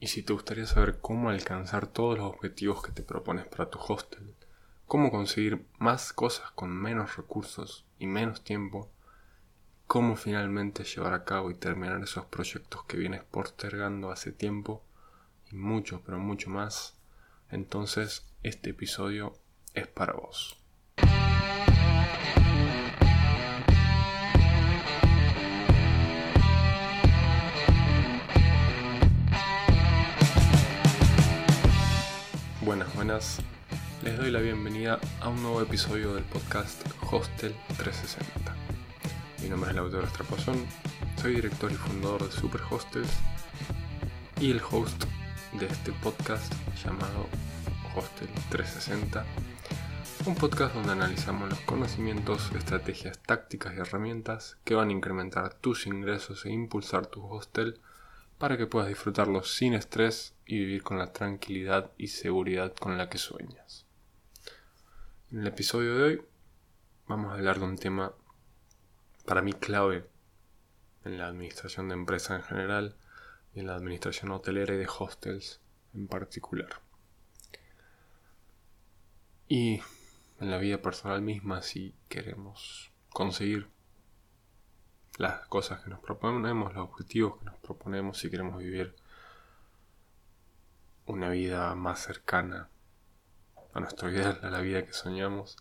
Y si te gustaría saber cómo alcanzar todos los objetivos que te propones para tu hostel, cómo conseguir más cosas con menos recursos y menos tiempo, cómo finalmente llevar a cabo y terminar esos proyectos que vienes postergando hace tiempo, y mucho, pero mucho más, entonces este episodio es para vos. Buenas, buenas. Les doy la bienvenida a un nuevo episodio del podcast Hostel 360. Mi nombre es Lautaro Estrapazón, soy director y fundador de Super Hostels y el host de este podcast llamado Hostel 360. Un podcast donde analizamos los conocimientos, estrategias, tácticas y herramientas que van a incrementar tus ingresos e impulsar tu hostel para que puedas disfrutarlo sin estrés y vivir con la tranquilidad y seguridad con la que sueñas. En el episodio de hoy vamos a hablar de un tema para mí clave en la administración de empresas en general y en la administración hotelera y de hostels en particular. Y en la vida personal misma si queremos conseguir las cosas que nos proponemos, los objetivos que nos proponemos, si queremos vivir una vida más cercana a nuestro ideal, a la vida que soñamos,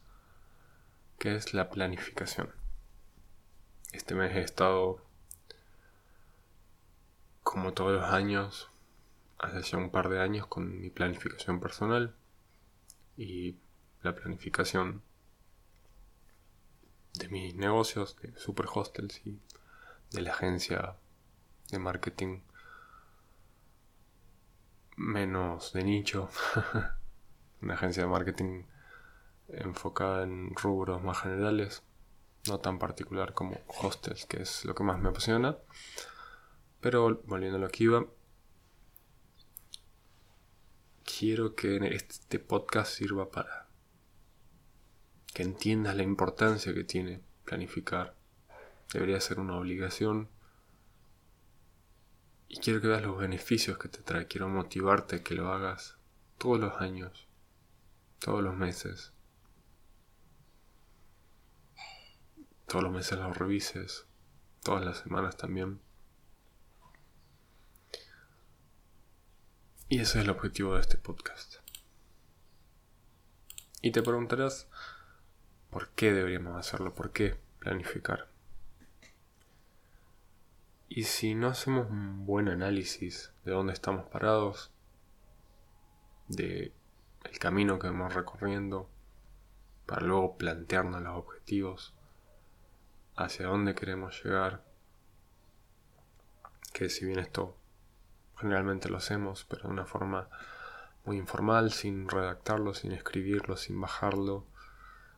que es la planificación. Este mes he estado, como todos los años, hace ya un par de años, con mi planificación personal y la planificación de mis negocios, de Super Hostels y de la agencia de marketing menos de nicho. Una agencia de marketing enfocada en rubros más generales, no tan particular como hostels, que es lo que más me apasiona. Pero volviendo a lo que iba, quiero que este podcast sirva para que entiendas la importancia que tiene planificar. Debería ser una obligación. Y quiero que veas los beneficios que te trae. Quiero motivarte a que lo hagas todos los años, todos los meses. Todos los meses los revises, todas las semanas también. Y ese es el objetivo de este podcast. Y te preguntarás, ¿Por qué deberíamos hacerlo? ¿Por qué planificar? Y si no hacemos un buen análisis de dónde estamos parados, de el camino que vamos recorriendo, para luego plantearnos los objetivos, hacia dónde queremos llegar, que si bien esto generalmente lo hacemos, pero de una forma muy informal, sin redactarlo, sin escribirlo, sin bajarlo,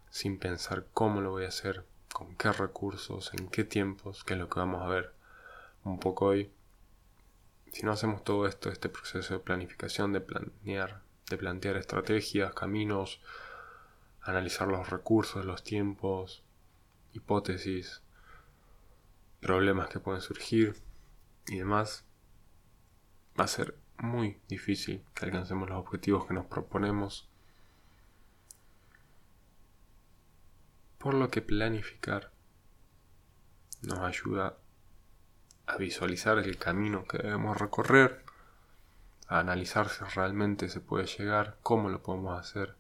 sin pensar cómo lo voy a hacer, con qué recursos, en qué tiempos, que es lo que vamos a ver un poco hoy. Si no hacemos todo esto, este proceso de planificación, de planear, de plantear estrategias, caminos, analizar los recursos, los tiempos, hipótesis, problemas que pueden surgir y demás, va a ser muy difícil que alcancemos los objetivos que nos proponemos Por lo que planificar nos ayuda a visualizar el camino que debemos recorrer, a analizar si realmente se puede llegar, cómo lo podemos hacer,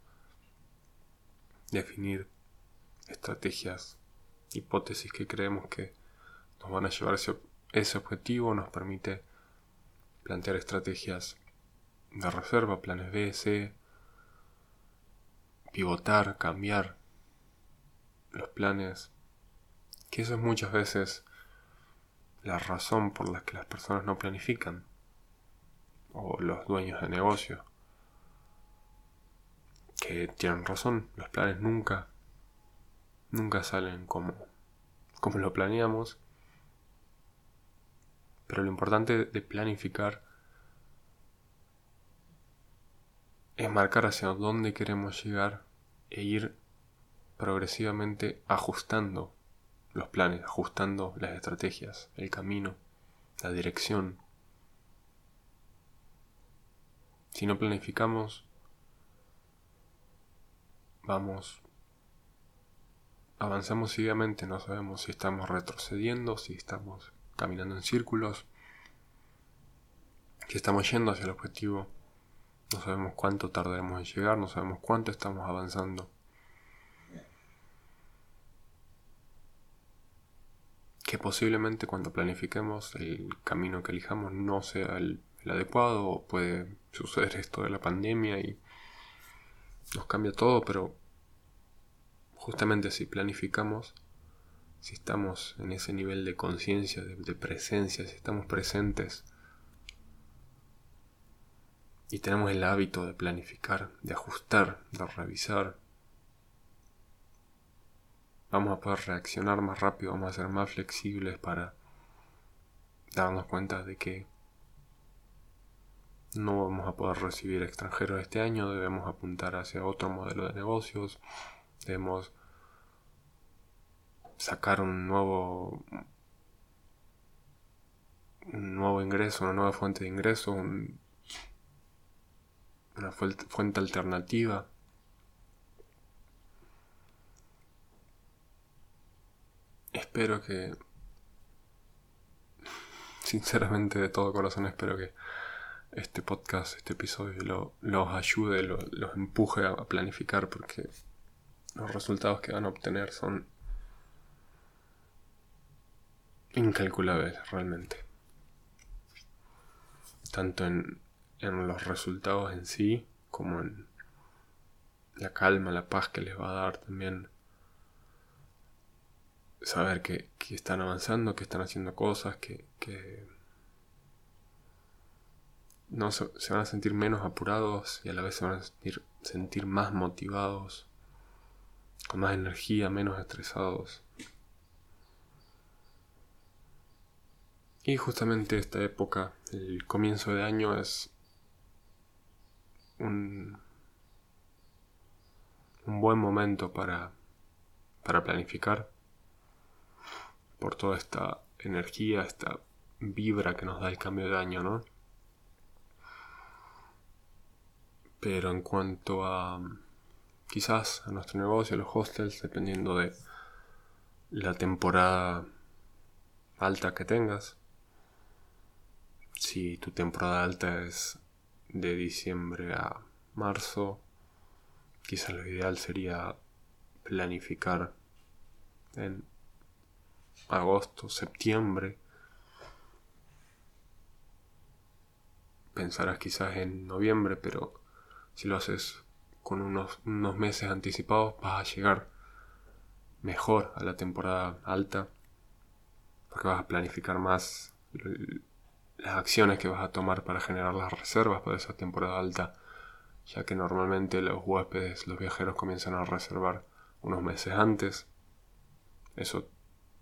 definir estrategias, hipótesis que creemos que nos van a llevar a ese, ese objetivo, nos permite plantear estrategias de reserva, planes B, C, pivotar, cambiar, los planes, que eso es muchas veces la razón por la que las personas no planifican, o los dueños de negocio, que tienen razón, los planes nunca, nunca salen como, como lo planeamos, pero lo importante de planificar es marcar hacia dónde queremos llegar e ir progresivamente ajustando los planes, ajustando las estrategias, el camino, la dirección. Si no planificamos, vamos, avanzamos ciegamente, no sabemos si estamos retrocediendo, si estamos caminando en círculos, si estamos yendo hacia el objetivo, no sabemos cuánto tardaremos en llegar, no sabemos cuánto estamos avanzando. Que posiblemente cuando planifiquemos el camino que elijamos no sea el, adecuado, o puede suceder esto de la pandemia y nos cambia todo, pero justamente si planificamos, si estamos en ese nivel de conciencia, de, presencia, si estamos presentes y tenemos el hábito de planificar, de ajustar, de revisar, vamos a poder reaccionar más rápido, vamos a ser más flexibles para darnos cuenta de que no vamos a poder recibir extranjeros este año, debemos apuntar hacia otro modelo de negocios, Debemos sacar un nuevo un nuevo ingreso, una nueva fuente de ingreso, una fuente alternativa. Espero que, sinceramente de todo corazón, espero que este podcast, este episodio los ayude, los empuje a planificar porque los resultados que van a obtener son incalculables realmente. Tanto en, los resultados en sí como en la calma, la paz que les va a dar también saber que, están avanzando, que están haciendo cosas, que, no se, van a sentir menos apurados y a la vez se van a sentir, sentir más motivados con más energía, menos estresados. Y justamente esta época, el comienzo de año, es un, un buen momento para, para planificar por toda esta energía, esta vibra que nos da el cambio de año, ¿no? Pero en cuanto a quizás a nuestro negocio, a los hostels, dependiendo de la temporada alta que tengas. Si tu temporada alta es de diciembre a marzo, quizás lo ideal sería planificar en agosto, septiembre. Pensarás quizás en noviembre, pero si lo haces con unos, meses anticipados vas a llegar mejor a la temporada alta porque vas a planificar más las acciones que vas a tomar para generar las reservas para esa temporada alta ya que normalmente los huéspedes, los viajeros comienzan a reservar unos meses antes eso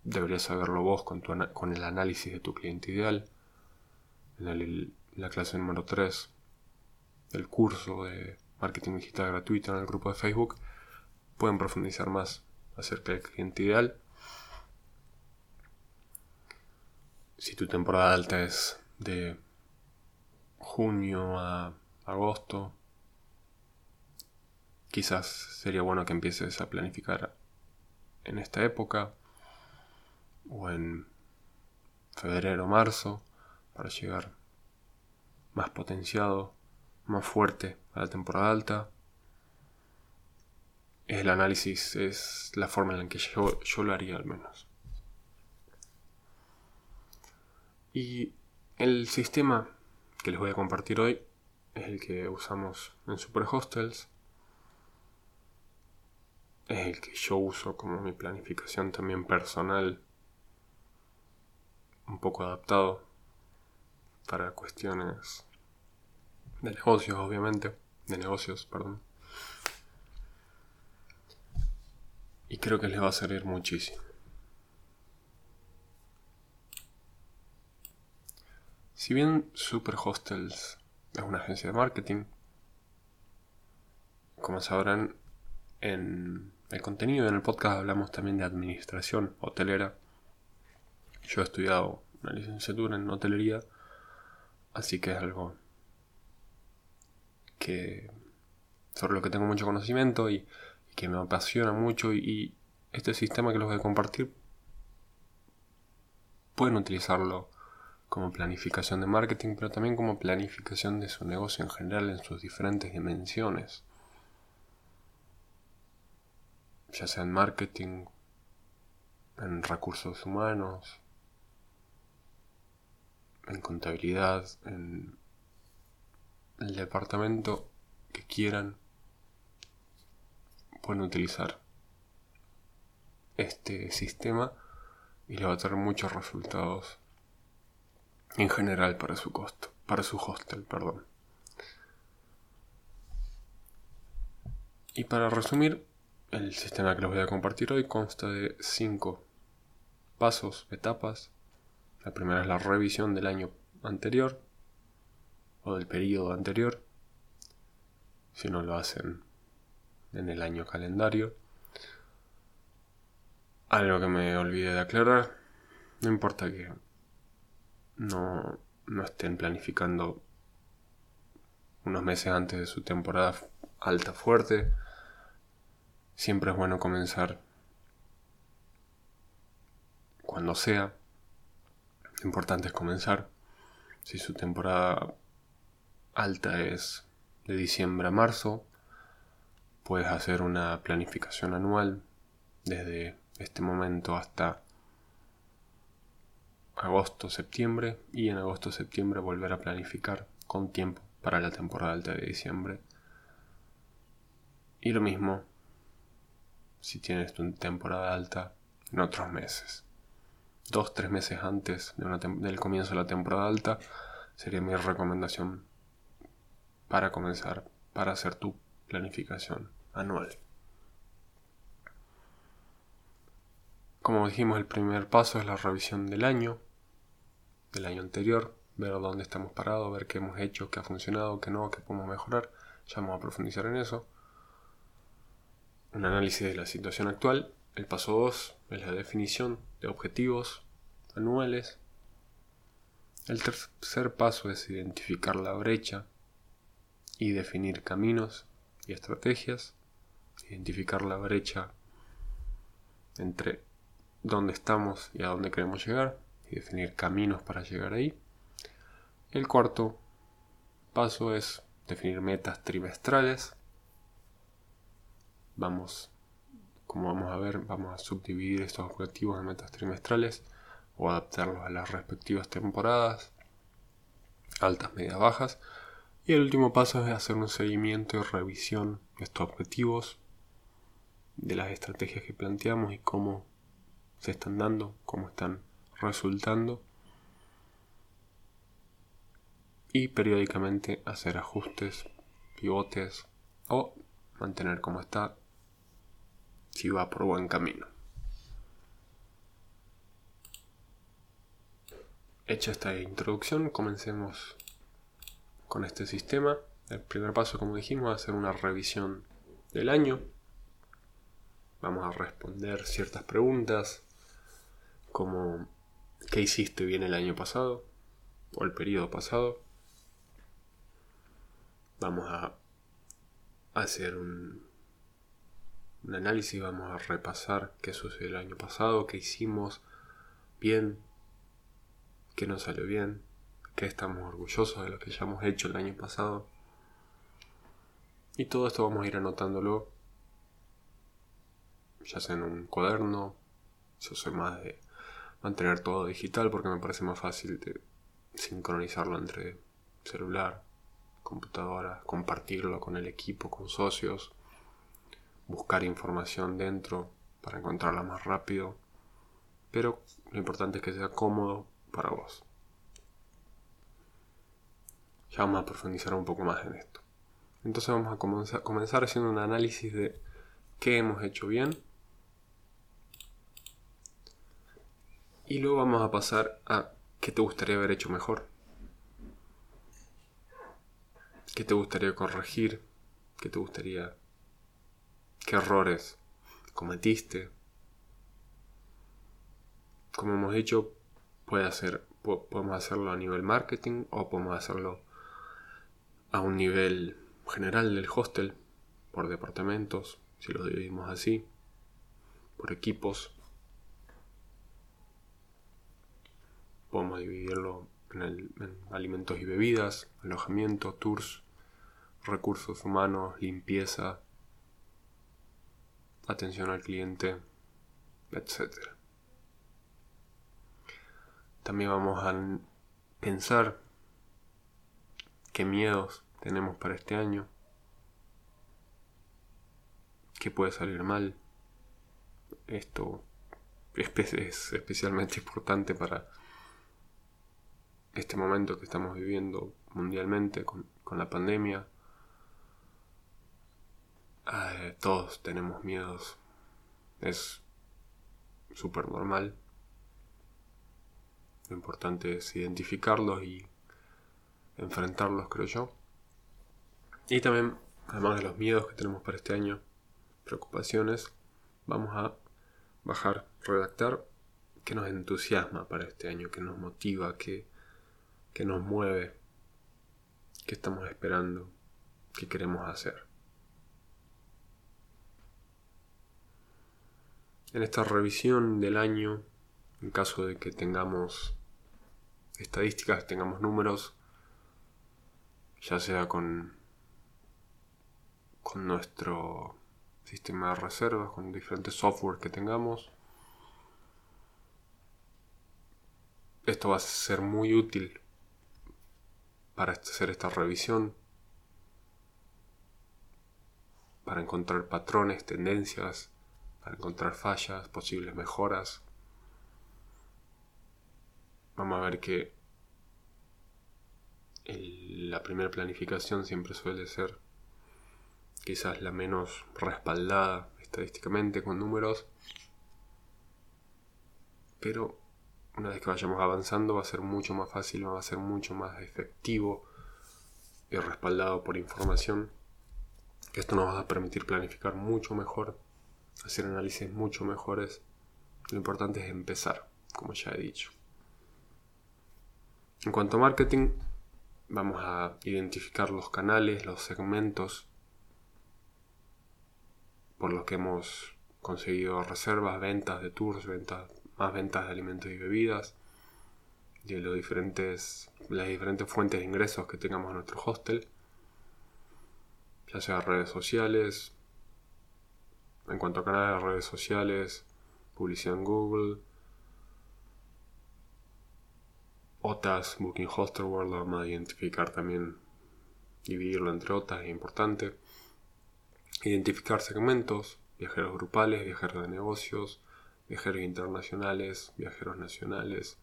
deberías saberlo vos con, tu, con el análisis de tu cliente ideal en la clase número 3 del curso de marketing digital gratuito en el grupo de Facebook, pueden profundizar más acerca del cliente ideal. Si tu temporada alta es de junio a agosto, quizás sería bueno que empieces a planificar en esta época o en febrero o marzo para llegar más potenciado más fuerte a la temporada alta. Es el análisis, es la forma en la que yo, yo lo haría al menos. Y el sistema que les voy a compartir hoy es el que usamos en Super Hostels. Es el que yo uso como mi planificación también personal. Un poco adaptado para cuestiones de negocios, obviamente. De negocios, perdón. Y creo que les va a servir muchísimo. Si bien Super Hostels es una agencia de marketing, como sabrán, en el contenido en el podcast hablamos también de administración hotelera. Yo he estudiado una licenciatura en hotelería, así que es algo que sobre lo que tengo mucho conocimiento y, que me apasiona mucho y, este sistema que los voy a compartir pueden utilizarlo como planificación de marketing, pero también como planificación de su negocio en general en sus diferentes dimensiones. Ya sea en marketing, en recursos humanos, en contabilidad, en el departamento que quieran, pueden utilizar este sistema y le va a tener muchos resultados en general para su costo, para su hostel, perdón. Y para resumir, el sistema que les voy a compartir hoy consta de cinco pasos, etapas. La primera es la revisión del año anterior o del periodo anterior, si no lo hacen en el año calendario. Algo que me olvidé de aclarar, no importa que no, no estén planificando unos meses antes de su temporada alta fuerte, siempre es bueno comenzar cuando sea. Lo importante es comenzar. Si su temporada alta es de diciembre a marzo, puedes hacer una planificación anual desde este momento hasta agosto, septiembre y en agosto, septiembre volver a planificar con tiempo para la temporada alta de diciembre. Y lo mismo si tienes tu temporada alta en otros meses. Dos, tres meses antes del comienzo de la temporada alta sería mi recomendación para comenzar, para hacer tu planificación anual. Como dijimos, el primer paso es la revisión del año, del año anterior, ver dónde estamos parados, ver qué hemos hecho, qué ha funcionado, qué no, qué podemos mejorar. Ya vamos a profundizar en eso. Un análisis de la situación actual. El paso 2 es la definición de objetivos anuales. El tercer paso es identificar la brecha y definir caminos y estrategias, identificar la brecha entre dónde estamos y a dónde queremos llegar y definir caminos para llegar ahí. El cuarto paso es definir metas trimestrales. Vamos, como vamos a ver, vamos a subdividir estos objetivos en metas trimestrales o adaptarlos a las respectivas temporadas, altas, medias, bajas y el último paso es hacer un seguimiento y revisión de estos objetivos, de las estrategias que planteamos y cómo se están dando, cómo están resultando. Y periódicamente hacer ajustes, pivotes o mantener como está si va por buen camino. Hecha esta introducción, comencemos con este sistema. El primer paso, como dijimos, es hacer una revisión del año. Vamos a responder ciertas preguntas como ¿qué hiciste bien el año pasado? o el periodo pasado. Vamos a hacer un, un análisis, vamos a repasar qué sucedió el año pasado, qué hicimos bien, qué no salió bien, que estamos orgullosos de lo que ya hemos hecho el año pasado. Y todo esto vamos a ir anotándolo, ya sea en un cuaderno, yo soy más de mantener todo digital porque me parece más fácil de sincronizarlo entre celular, computadora, compartirlo con el equipo, con socios, buscar información dentro para encontrarla más rápido. Pero lo importante es que sea cómodo para vos. Ya vamos a profundizar un poco más en esto. Entonces vamos a comenzar, haciendo un análisis de qué hemos hecho bien. Y luego vamos a pasar a qué te gustaría haber hecho mejor. ¿Qué te gustaría corregir? ¿Qué te gustaría... ¿Qué errores cometiste? Como hemos dicho, puede hacer, podemos hacerlo a nivel marketing o podemos hacerlo a un nivel general del hostel, por departamentos, si lo dividimos así, por equipos. Podemos dividirlo en, alimentos y bebidas, alojamiento, tours, recursos humanos, limpieza, atención al cliente, etc. También vamos a pensar qué miedos tenemos para este año, qué puede salir mal. Esto es especialmente importante para este momento que estamos viviendo mundialmente con, la pandemia. Todos tenemos miedos. Es súper normal. Lo importante es identificarlos y enfrentarlos, creo yo. Y también, además de los miedos que tenemos para este año, preocupaciones, vamos a bajar, redactar qué nos entusiasma para este año, qué nos motiva, qué, qué nos mueve, qué estamos esperando, qué queremos hacer. En esta revisión del año, en caso de que tengamos estadísticas, tengamos números, ya sea con, con nuestro sistema de reservas, con diferentes software que tengamos, esto va a ser muy útil para hacer esta revisión, para encontrar patrones, tendencias, para encontrar fallas, posibles mejoras. Vamos a ver que la primera planificación siempre suele ser quizás la menos respaldada estadísticamente con números, pero una vez que vayamos avanzando va a ser mucho más fácil, va a ser mucho más efectivo y respaldado por información. Esto nos va a permitir planificar mucho mejor hacer análisis mucho mejores. Lo importante es empezar, como ya he dicho. En cuanto a marketing, vamos a identificar los canales, los segmentos por los que hemos conseguido reservas, ventas de tours, ventas, más ventas de alimentos y bebidas, de los diferentes, las diferentes fuentes de ingresos que tengamos en nuestro hostel, ya sea redes sociales, en cuanto a canales de redes sociales, publicidad en Google, OTAS, Booking Hostel World, vamos a identificar también, dividirlo entre OTAS es importante. Identificar segmentos, viajeros grupales, viajeros de negocios, viajeros internacionales, viajeros nacionales.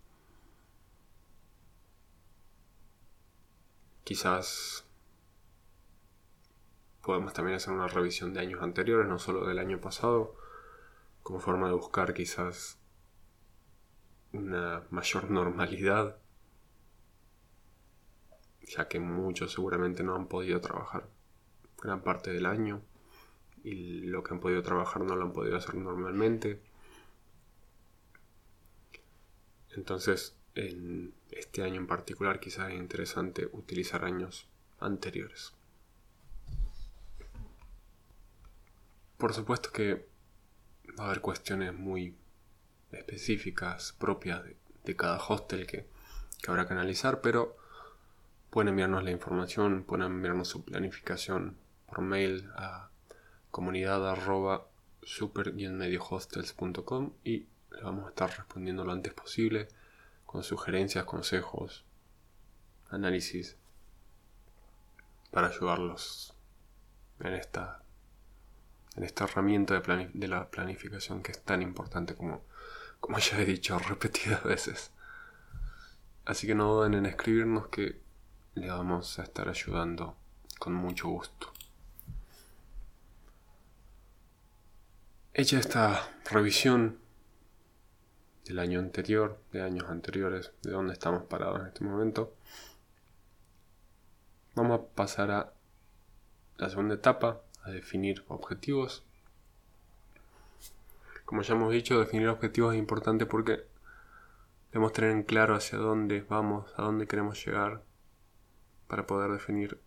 Quizás Podemos también hacer una revisión de años anteriores, no solo del año pasado, como forma de buscar quizás una mayor normalidad, ya que muchos seguramente no han podido trabajar gran parte del año y lo que han podido trabajar no lo han podido hacer normalmente. Entonces, en este año en particular quizás es interesante utilizar años anteriores. Por supuesto que va a haber cuestiones muy específicas, propias de, cada hostel que, habrá que analizar, pero pueden enviarnos la información, pueden enviarnos su planificación por mail a comunidad super-mediohostels.com y le vamos a estar respondiendo lo antes posible con sugerencias, consejos, análisis para ayudarlos en esta en esta herramienta de, la planificación que es tan importante como, como ya he dicho repetidas veces. Así que no duden en escribirnos que le vamos a estar ayudando con mucho gusto. Hecha esta revisión del año anterior, de años anteriores, de dónde estamos parados en este momento, vamos a pasar a la segunda etapa, definir objetivos. Como ya hemos dicho, definir objetivos es importante porque debemos tener en claro hacia dónde vamos, a dónde queremos llegar, para poder definir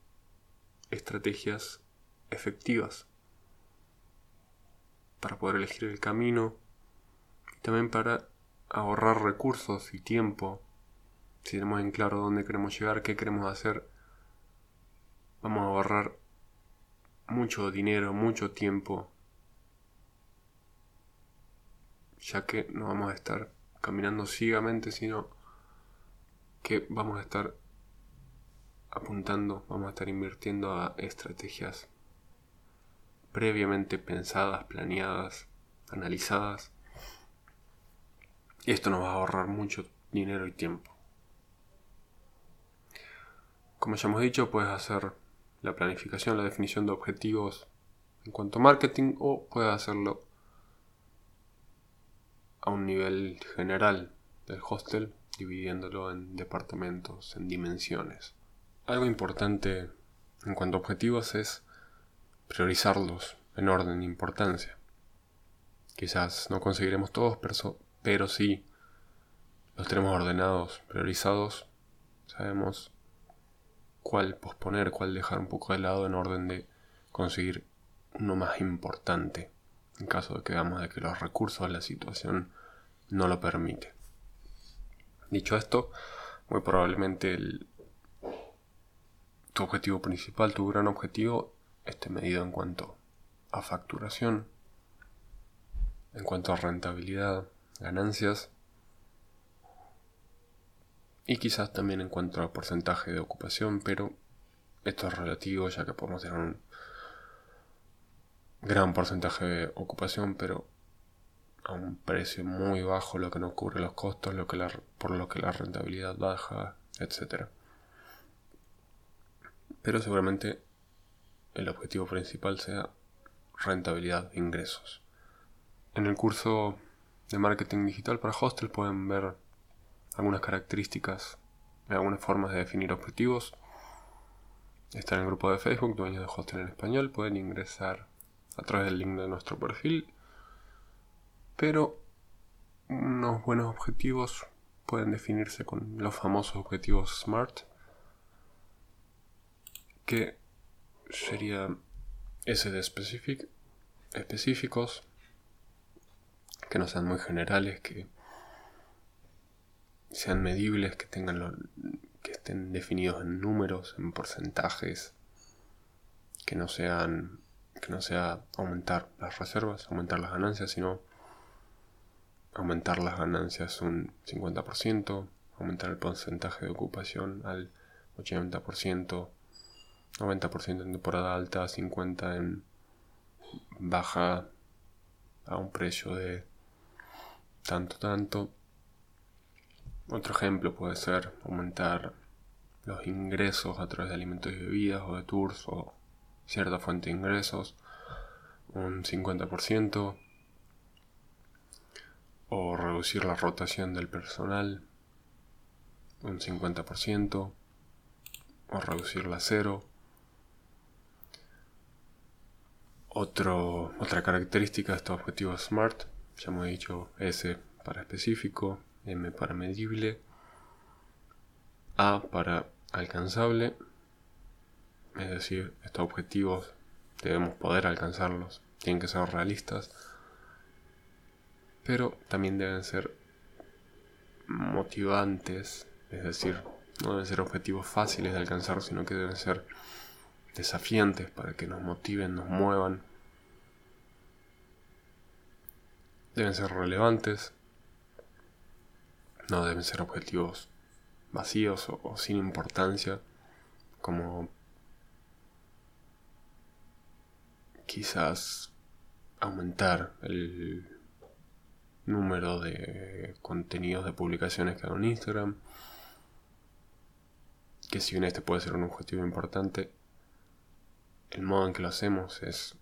estrategias efectivas para poder elegir el camino y también para ahorrar recursos y tiempo. Si tenemos en claro dónde queremos llegar, qué queremos hacer, vamos a ahorrar mucho dinero, mucho tiempo, ya que no vamos a estar caminando ciegamente, sino que vamos a estar apuntando, vamos a estar invirtiendo a estrategias previamente pensadas, planeadas, analizadas. Y esto nos va a ahorrar mucho dinero y tiempo. Como ya hemos dicho, puedes hacer la planificación, la definición de objetivos en cuanto a marketing o puedes hacerlo a un nivel general del hostel, dividiéndolo en departamentos, en dimensiones. Algo importante en cuanto a objetivos es priorizarlos en orden de importancia. Quizás no conseguiremos todos, pero, pero sí los tenemos ordenados, priorizados, sabemos cuál posponer, cuál dejar un poco de lado en orden de conseguir uno más importante, en caso de que veamos de que los recursos, la situación no lo permite. Dicho esto, muy probablemente tu objetivo principal, tu gran objetivo, esté medido en cuanto a facturación, en cuanto a rentabilidad, ganancias y quizás también en cuanto a porcentaje de ocupación, pero esto es relativo ya que podemos tener un gran porcentaje de ocupación, pero a un precio muy bajo, lo que no cubre los costos, lo que por lo que la rentabilidad baja, etc. Pero seguramente el objetivo principal sea rentabilidad de ingresos. En el curso de marketing digital para hostel pueden ver algunas características, algunas formas de definir objetivos. Está en el grupo de Facebook, dueños de hostel en español, pueden ingresar a través del link de nuestro perfil pero unos buenos objetivos pueden definirse con los famosos objetivos SMART, que serían SD específicos, que no sean muy generales, que sean medibles, que tengan que estén definidos en números, en porcentajes, que no sean que no sea aumentar las reservas, aumentar las ganancias, sino aumentar las ganancias un 50%, aumentar el porcentaje de ocupación al 80%, 90% en temporada alta, 50% en baja a un precio de tanto tanto. Otro ejemplo puede ser aumentar los ingresos a través de alimentos y bebidas o de tours o cierta fuente de ingresos un 50%, o reducir la rotación del personal un 50% o reducirla a cero. Otro, otra característica de estos objetivos SMART, ya hemos dicho S para específico, M para medible, A para alcanzable, es decir, estos objetivos debemos poder alcanzarlos, tienen que ser realistas pero también deben ser motivantes, es decir, no deben ser objetivos fáciles de alcanzar, sino que deben ser desafiantes para que nos motiven, nos muevan. Deben ser relevantes, no deben ser objetivos vacíos o, sin importancia, como quizás aumentar el número de contenidos de publicaciones que hago en Instagram. Que si bien este puede ser un objetivo importante, el modo en que lo hacemos es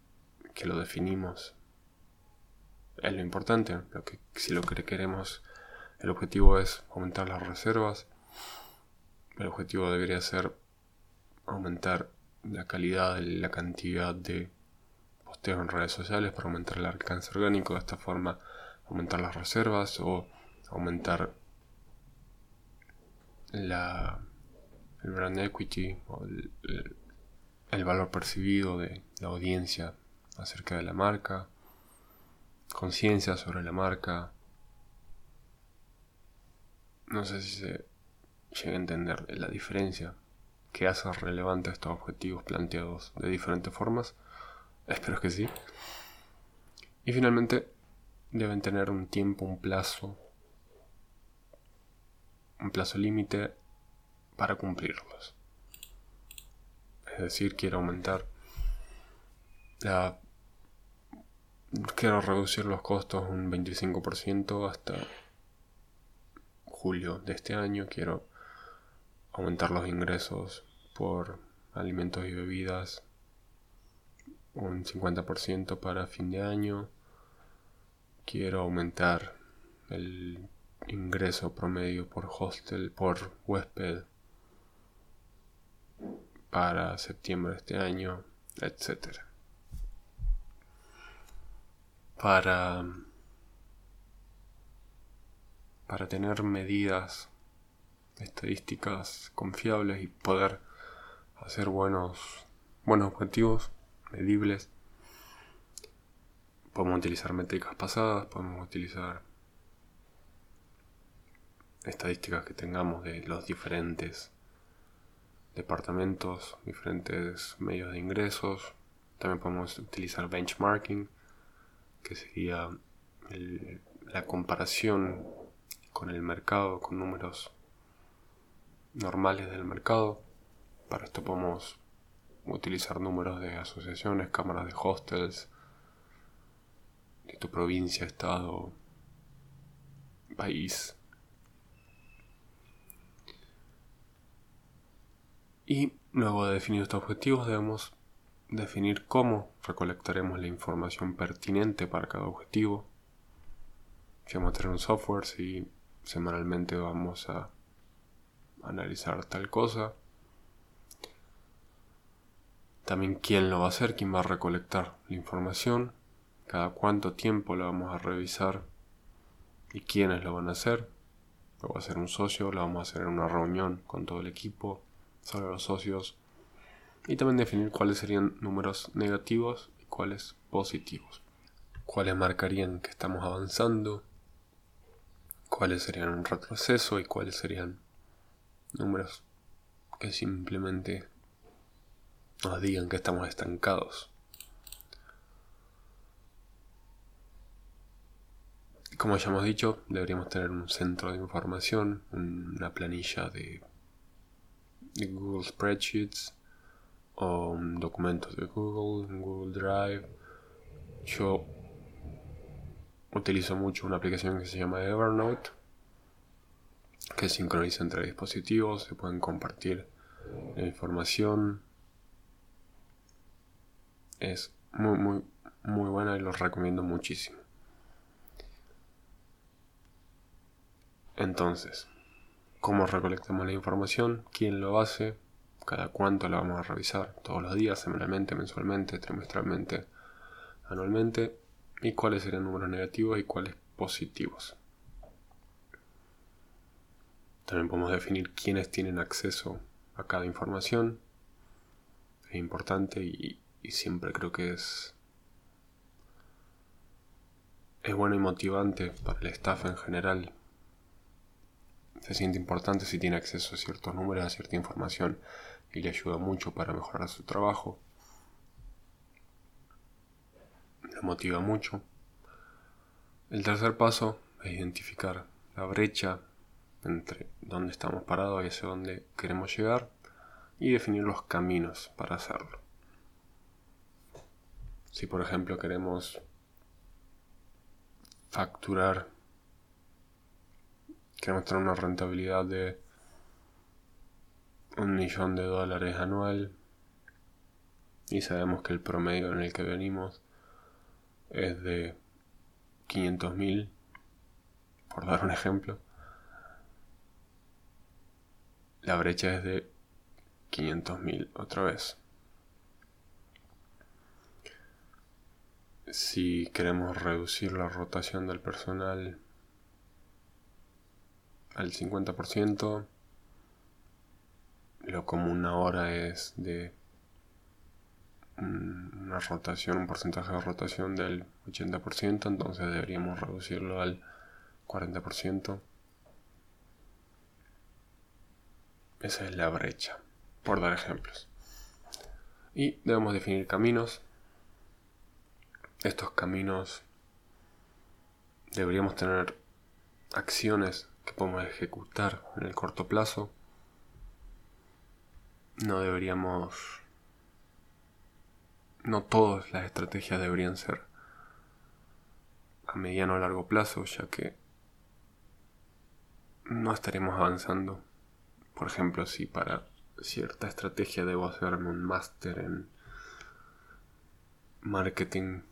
que lo definimos. Es lo importante. Lo que, si lo que queremos, el objetivo es aumentar las reservas. El objetivo debería ser aumentar la calidad, la cantidad de posteos en redes sociales para aumentar el alcance orgánico. De esta forma aumentar las reservas o aumentar la, el brand equity o el, valor percibido de la audiencia acerca de la marca, conciencia sobre la marca. No sé si se llega a entender la diferencia que hace relevante estos objetivos planteados de diferentes formas. Espero que sí. Y finalmente, deben tener un tiempo, un plazo, un plazo límite para cumplirlos. Es decir, quiero aumentar la... Quiero reducir los costos un 25% hasta julio de este año. Quiero aumentar los ingresos por alimentos y bebidas un 50% para fin de año. Quiero aumentar el ingreso promedio por hostel, por huésped para septiembre de este año, etc. Para, para tener medidas estadísticas confiables y poder hacer buenos, buenos objetivos medibles. Podemos utilizar métricas pasadas, podemos utilizar estadísticas que tengamos de los diferentes departamentos, diferentes medios de ingresos. También podemos utilizar benchmarking, que sería la comparación con el mercado, con números normales del mercado. Para esto podemos utilizar números de asociaciones, cámaras de hostels, de tu provincia, estado, país. Y luego de definir estos objetivos debemos definir cómo recolectaremos la información pertinente para cada objetivo. Si vamos a tener un software, si semanalmente vamos a analizar tal cosa. También quién lo va a hacer, quién va a recolectar la información, cada cuánto tiempo la vamos a revisar y quiénes lo van a hacer. Lo va a hacer un socio, lo vamos a hacer en una reunión con todo el equipo, solo los socios. Y también definir cuáles serían números negativos y cuáles positivos. Cuáles marcarían que estamos avanzando, cuáles serían un retroceso y cuáles serían números que simplemente nos digan que estamos estancados. Como ya hemos dicho, deberíamos tener un centro de información, una planilla de, Google Spreadsheets o documentos de Google, Google Drive. Yo utilizo mucho una aplicación que se llama Evernote que sincroniza entre dispositivos, se pueden compartir la información. Es muy, muy, muy buena y los recomiendo muchísimo. Entonces, ¿cómo recolectamos la información? ¿Quién lo hace? ¿Cada cuánto la vamos a revisar? ¿Todos los días, semanalmente, mensualmente, trimestralmente, anualmente? ¿Y cuáles serían números negativos y cuáles positivos? También podemos definir quiénes tienen acceso a cada información. Es importante y, siempre creo que es, es bueno y motivante para el staff en general. Se siente importante si tiene acceso a ciertos números, a cierta información y le ayuda mucho para mejorar su trabajo. Le motiva mucho. El tercer paso es identificar la brecha entre dónde estamos parados y hacia dónde queremos llegar y definir los caminos para hacerlo. Si por ejemplo queremos facturar, queremos tener una rentabilidad de un millón de dólares anual y sabemos que el promedio en el que venimos es de 500 mil, por dar un ejemplo, la brecha es de 500.000 otra vez. Si queremos reducir la rotación del personal al 50%, lo común ahora es de una rotación, un porcentaje de rotación del 80%, entonces deberíamos reducirlo al 40%. Esa es la brecha, por dar ejemplos. Y debemos definir caminos. Estos caminos deberíamos tener acciones que podemos ejecutar en el corto plazo. No deberíamos... No todas las estrategias deberían ser a mediano o largo plazo, ya que no estaremos avanzando. Por ejemplo, si para cierta estrategia debo hacerme un máster en marketing,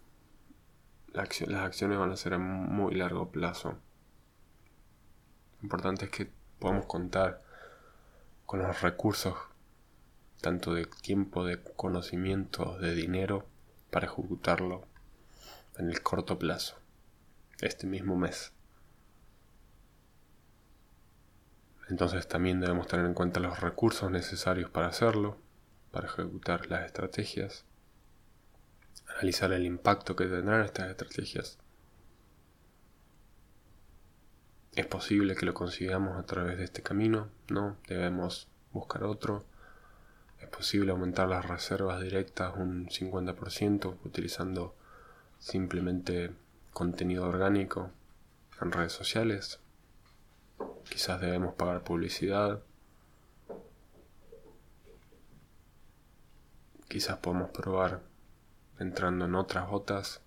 las acciones van a ser a muy largo plazo. Lo importante es que podamos contar con los recursos, tanto de tiempo, de conocimiento, de dinero, para ejecutarlo en el corto plazo, este mismo mes. Entonces también debemos tener en cuenta los recursos necesarios para hacerlo, para ejecutar las estrategias, analizar el impacto que tendrán estas estrategias. ¿Es posible que lo consigamos a través de este camino? No, debemos buscar otro. ¿Es posible aumentar las reservas directas un 50% utilizando simplemente contenido orgánico en redes sociales? Quizás debemos pagar publicidad. Quizás podemos probar entrando en otras botas.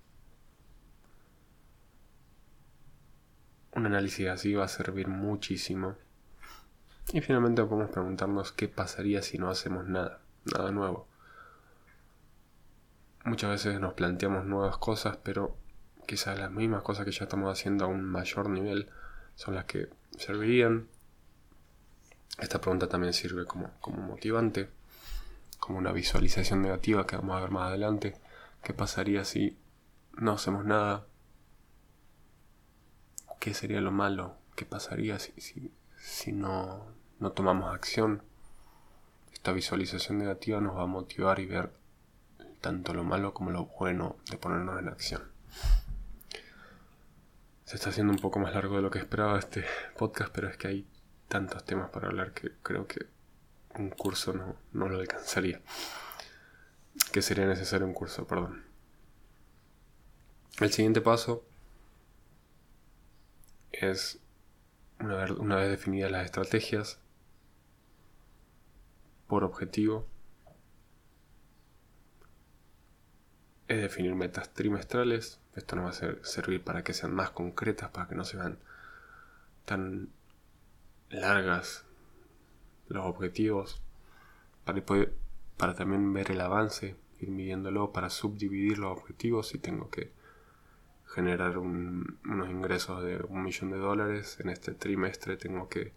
Un análisis así va a servir muchísimo. Y finalmente podemos preguntarnos qué pasaría si no hacemos nada, nada nuevo. Muchas veces nos planteamos nuevas cosas, pero quizás las mismas cosas que ya estamos haciendo a un mayor nivel son las que servirían. Esta pregunta también sirve como, como motivante, como una visualización negativa que vamos a ver más adelante. ¿Qué pasaría si no hacemos nada? ¿Qué sería lo malo? ¿Qué pasaría si, si, si no, no tomamos acción? Esta visualización negativa nos va a motivar y ver tanto lo malo como lo bueno de ponernos en acción. Se está haciendo un poco más largo de lo que esperaba este podcast, pero es que hay tantos temas para hablar que creo que un curso no, no lo alcanzaría. Que sería necesario un curso, perdón. El siguiente paso es, una vez, una vez definidas las estrategias, por objetivo, es definir metas trimestrales. Esto nos va a servir para que sean más concretas, para que no se vean tan largas los objetivos, para, para también ver el avance, ir midiéndolo, para subdividir los objetivos si tengo que generar unos ingresos de un millón de dólares en este trimestre tengo que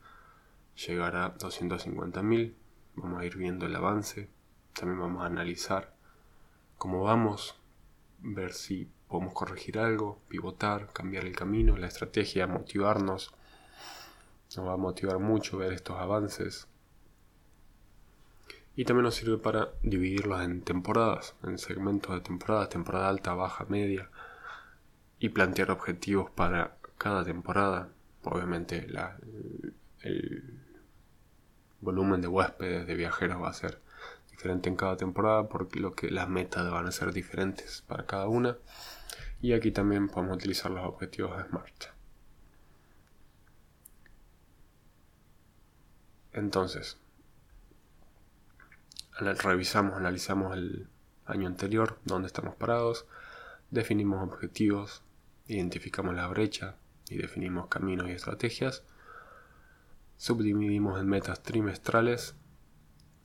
llegar a 250 mil vamos a ir viendo el avance también vamos a analizar cómo vamos ver si podemos corregir algo, pivotar, cambiar el camino, la estrategia, motivarnos. Nos va a motivar mucho ver estos avances. Y también nos sirve para dividirlos en temporadas, en segmentos de temporadas, temporada alta, baja, media, y plantear objetivos para cada temporada. Obviamente la, el volumen de huéspedes, de viajeros va a ser diferente en cada temporada porque lo que las metas van a ser diferentes para cada una. Y aquí también podemos utilizar los objetivos de SMART. Entonces revisamos analizamos el año anterior donde estamos parados definimos objetivos identificamos la brecha y definimos caminos y estrategias subdividimos en metas trimestrales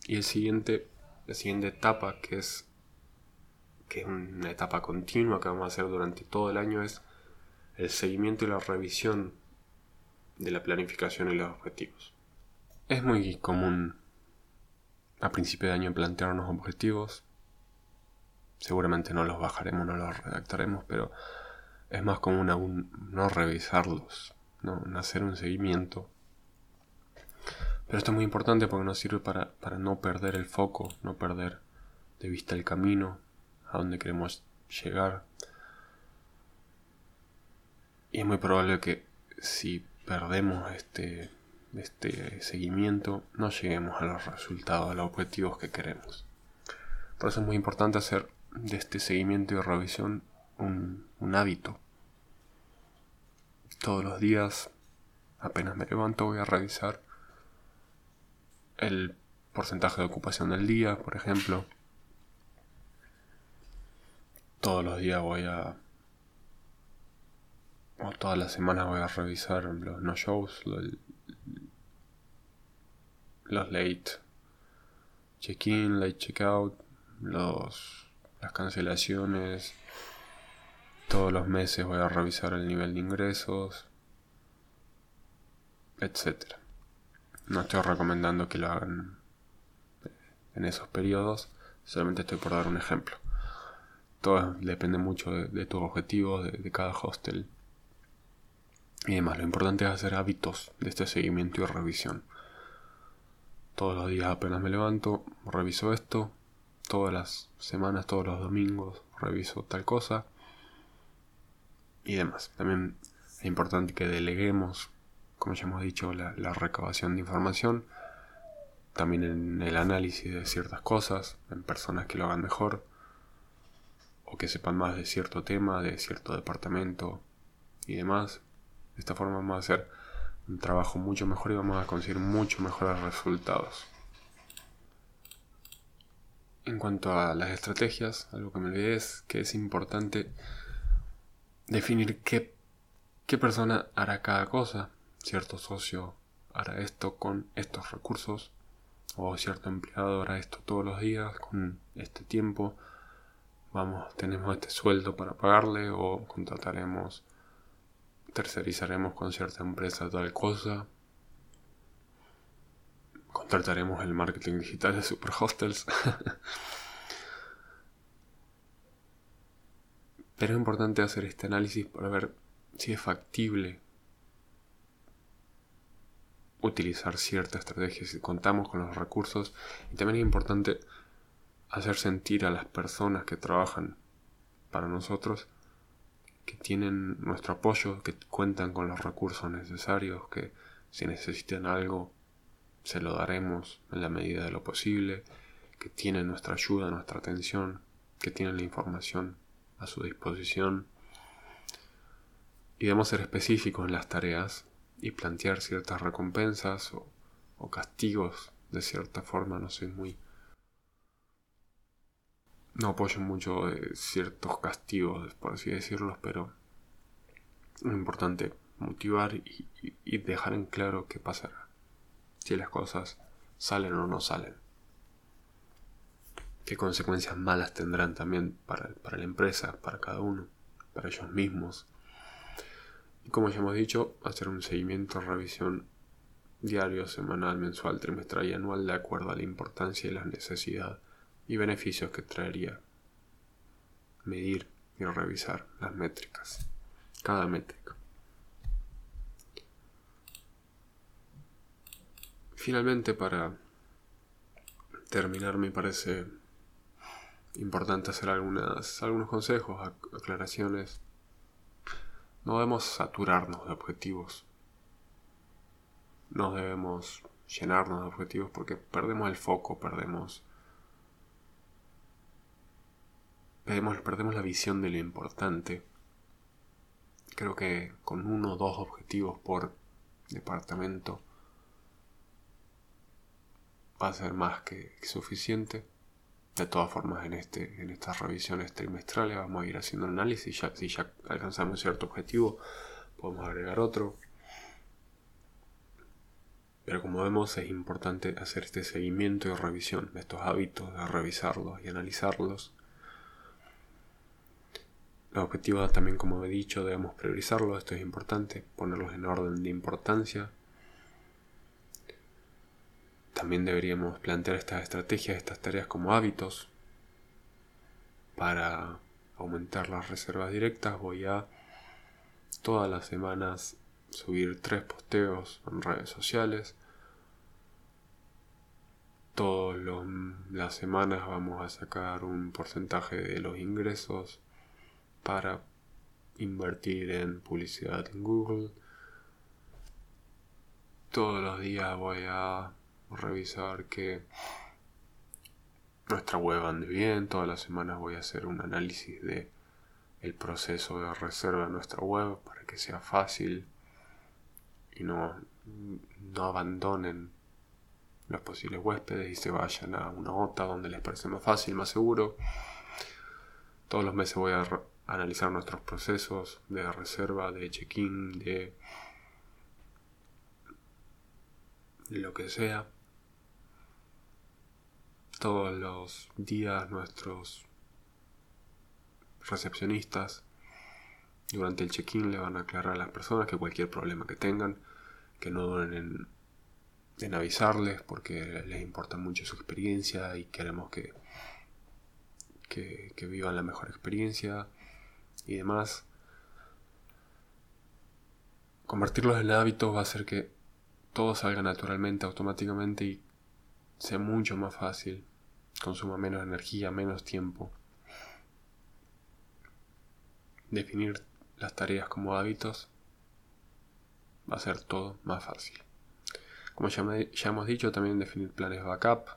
y el siguiente la siguiente etapa, que es, que es una etapa continua que vamos a hacer durante todo el año, es el seguimiento y la revisión de la planificación y los objetivos. Es muy común a principio de año plantearnos objetivos. Seguramente no los bajaremos, no los redactaremos, pero es más común aún no revisarlos, no hacer un seguimiento pero esto es muy importante porque nos sirve para, no perder el foco, no perder de vista el camino, a dónde queremos llegar. Y es muy probable que si perdemos este, este seguimiento, no lleguemos a los resultados, a los objetivos que queremos. Por eso es muy importante hacer de este seguimiento y revisión un, un hábito. Todos los días, apenas me levanto, voy a revisar el porcentaje de ocupación del día, por ejemplo. Todos los días voy a... o todas las semanas voy a revisar los no shows, los, late check-in, late check-out, los, las cancelaciones. Todos los meses voy a revisar el nivel de ingresos, etcétera. No estoy recomendando que lo hagan en esos periodos, solamente estoy por dar un ejemplo. Todo depende mucho de, tus objetivos, de, cada hostel y demás. Lo importante es hacer hábitos de este seguimiento y revisión. Todos los días apenas me levanto, reviso esto. Todas las semanas, todos los domingos, reviso tal cosa. Y demás. También es importante que deleguemos como ya hemos dicho, la, recabación de información, también en el análisis de ciertas cosas, en personas que lo hagan mejor, o que sepan más de cierto tema, de cierto departamento y demás. De esta forma vamos a hacer un trabajo mucho mejor y vamos a conseguir mucho mejores resultados. En cuanto a las estrategias, algo que me olvidé es que es importante definir qué, qué persona hará cada cosa cierto socio hará esto con estos recursos o cierto empleado hará esto todos los días con este tiempo. Vamos tenemos este sueldo para pagarle o contrataremos tercerizaremos con cierta empresa tal cosa. Contrataremos el marketing digital de super hostels. Pero es importante hacer este análisis para ver si es factible utilizar cierta estrategia si contamos con los recursos y también es importante hacer sentir a las personas que trabajan para nosotros que tienen nuestro apoyo, que cuentan con los recursos necesarios, que si necesitan algo se lo daremos en la medida de lo posible, que tienen nuestra ayuda, nuestra atención, que tienen la información a su disposición. Y debemos ser específicos en las tareas y plantear ciertas recompensas o, castigos de cierta forma. No soy muy... No apoyo mucho ciertos castigos, por así decirlo, pero es importante motivar y, dejar en claro qué pasará. Si las cosas salen o no salen. Qué consecuencias malas tendrán también para, para la empresa, para cada uno, para ellos mismos como ya hemos dicho, hacer un seguimiento, revisión diario, semanal, mensual, trimestral y anual de acuerdo a la importancia y la necesidad y beneficios que traería medir y revisar las métricas, cada métrica. Finalmente, para terminar, me parece importante hacer algunas, algunos consejos, aclaraciones no debemos saturarnos de objetivos. No debemos llenarnos de objetivos porque perdemos el foco, perdemos, perdemos, perdemos la visión de lo importante. Creo que con uno o dos objetivos por departamento va a ser más que suficiente. De todas formas, en, este, en estas revisiones trimestrales vamos a ir haciendo análisis. Ya, si ya alcanzamos cierto objetivo, podemos agregar otro. Pero como vemos, es importante hacer este seguimiento y revisión de estos hábitos, de revisarlos y analizarlos. Los objetivos también, como he dicho, debemos priorizarlos. Esto es importante, ponerlos en orden de importancia también deberíamos plantear estas estrategias, estas tareas como hábitos. Para aumentar las reservas directas voy a todas las semanas subir tres posteos en redes sociales. todas las semanas vamos a sacar un porcentaje de los ingresos para invertir en publicidad en Google. Todos los días voy a revisar que nuestra web ande bien. Todas las semanas voy a hacer un análisis de el proceso de reserva de nuestra web para que sea fácil y no, no abandonen los posibles huéspedes y se vayan a una OTA donde les parece más fácil, más seguro. Todos los meses voy a analizar nuestros procesos de reserva, de check-in, de lo que sea. Todos los días nuestros recepcionistas durante el check-in le van a aclarar a las personas que cualquier problema que tengan, que no duren en avisarles porque les importa mucho su experiencia y queremos que, que, vivan la mejor experiencia y demás. Convertirlos en hábitos va a hacer que todo salga naturalmente, automáticamente y sea mucho más fácil, consuma menos energía, menos tiempo. Definir las tareas como hábitos va a ser todo más fácil. Como ya, hemos dicho, también definir planes backup,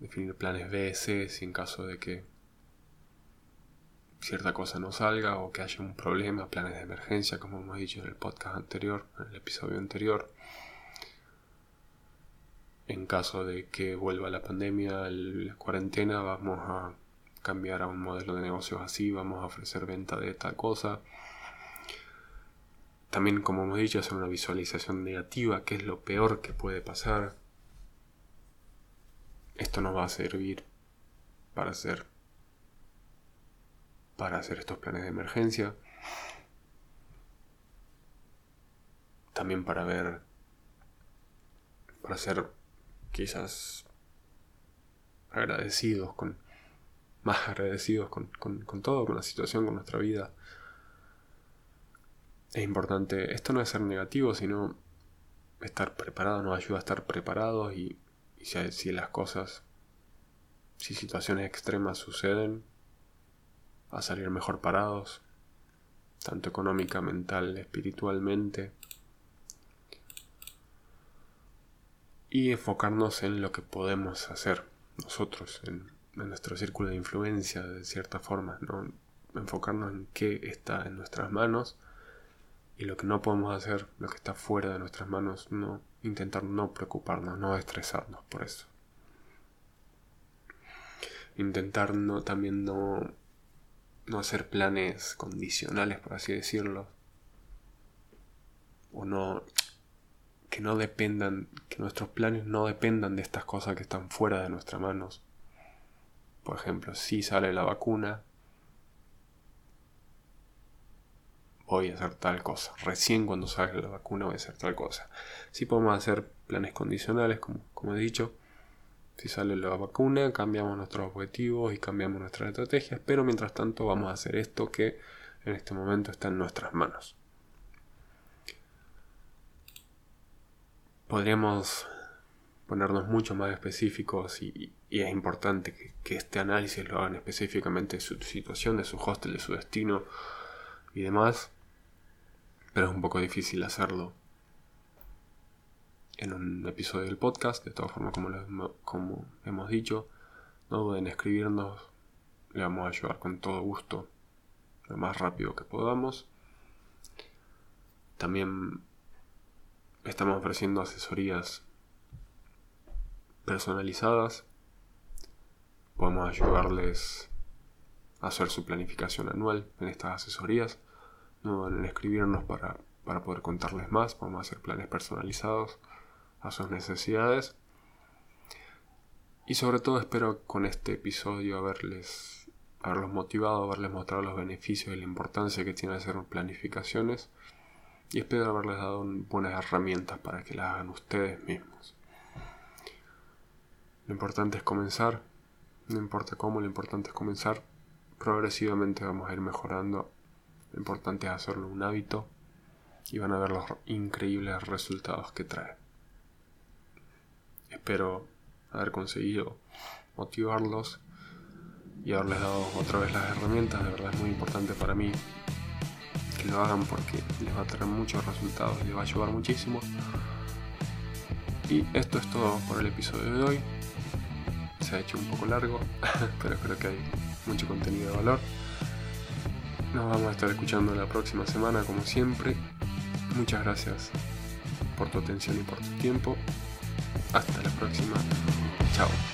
definir planes BS si en caso de que cierta cosa no salga o que haya un problema, planes de emergencia, como hemos dicho en el podcast anterior, en el episodio anterior. En caso de que vuelva la pandemia, la cuarentena, vamos a cambiar a un modelo de negocios así, vamos a ofrecer venta de tal cosa. También, como hemos dicho, hacer una visualización negativa, qué es lo peor que puede pasar. Esto nos va a servir para hacer para hacer estos planes de emergencia. También para ver para ser quizás agradecidos con más agradecidos con, con todo, con la situación, con nuestra vida es importante, esto no es ser negativo, sino estar preparado, nos ayuda a estar preparados y, si, si las cosas, si situaciones extremas suceden, a salir mejor parados, tanto económica, mental, espiritualmente. Y enfocarnos en lo que podemos hacer nosotros, en, nuestro círculo de influencia, de cierta forma, ¿no? enfocarnos en qué está en nuestras manos y lo que no podemos hacer, lo que está fuera de nuestras manos, no intentar no preocuparnos, no estresarnos por eso. Intentar no también no no hacer planes condicionales, por así decirlo. O no que no dependan, que nuestros planes no dependan de estas cosas que están fuera de nuestras manos. Por ejemplo, si sale la vacuna, voy a hacer tal cosa. Recién cuando salga la vacuna voy a hacer tal cosa. Si podemos hacer planes condicionales, como, como he dicho. Si sale la vacuna, cambiamos nuestros objetivos y cambiamos nuestras estrategias, pero mientras tanto vamos a hacer esto que en este momento está en nuestras manos. Podríamos ponernos mucho más específicos y, es importante que, este análisis lo hagan específicamente de su situación, de su hostel, de su destino y demás pero es un poco difícil hacerlo en un episodio del podcast. De todas formas, como, como hemos dicho, no duden escribirnos, le vamos a ayudar con todo gusto lo más rápido que podamos. También estamos ofreciendo asesorías personalizadas. Podemos ayudarles a hacer su planificación anual en estas asesorías no en escribirnos para, para poder contarles más, a hacer planes personalizados a sus necesidades. Y sobre todo espero con este episodio haberles, haberlos motivado, haberles mostrado los beneficios y la importancia que tiene hacer planificaciones. Y espero haberles dado buenas herramientas para que las hagan ustedes mismos. Lo importante es comenzar, no importa cómo, lo importante es comenzar. Progresivamente vamos a ir mejorando lo importante es hacerlo un hábito y van a ver los increíbles resultados que trae. Espero haber conseguido motivarlos y haberles dado otra vez las herramientas. De verdad es muy importante para mí lo hagan porque les va a traer muchos resultados, les va a ayudar muchísimo. Y esto es todo por el episodio de hoy. Se ha hecho un poco largo, pero creo que hay mucho contenido de valor. Nos vamos a estar escuchando la próxima semana como siempre. Muchas gracias por tu atención y por tu tiempo. Hasta la próxima. Chao.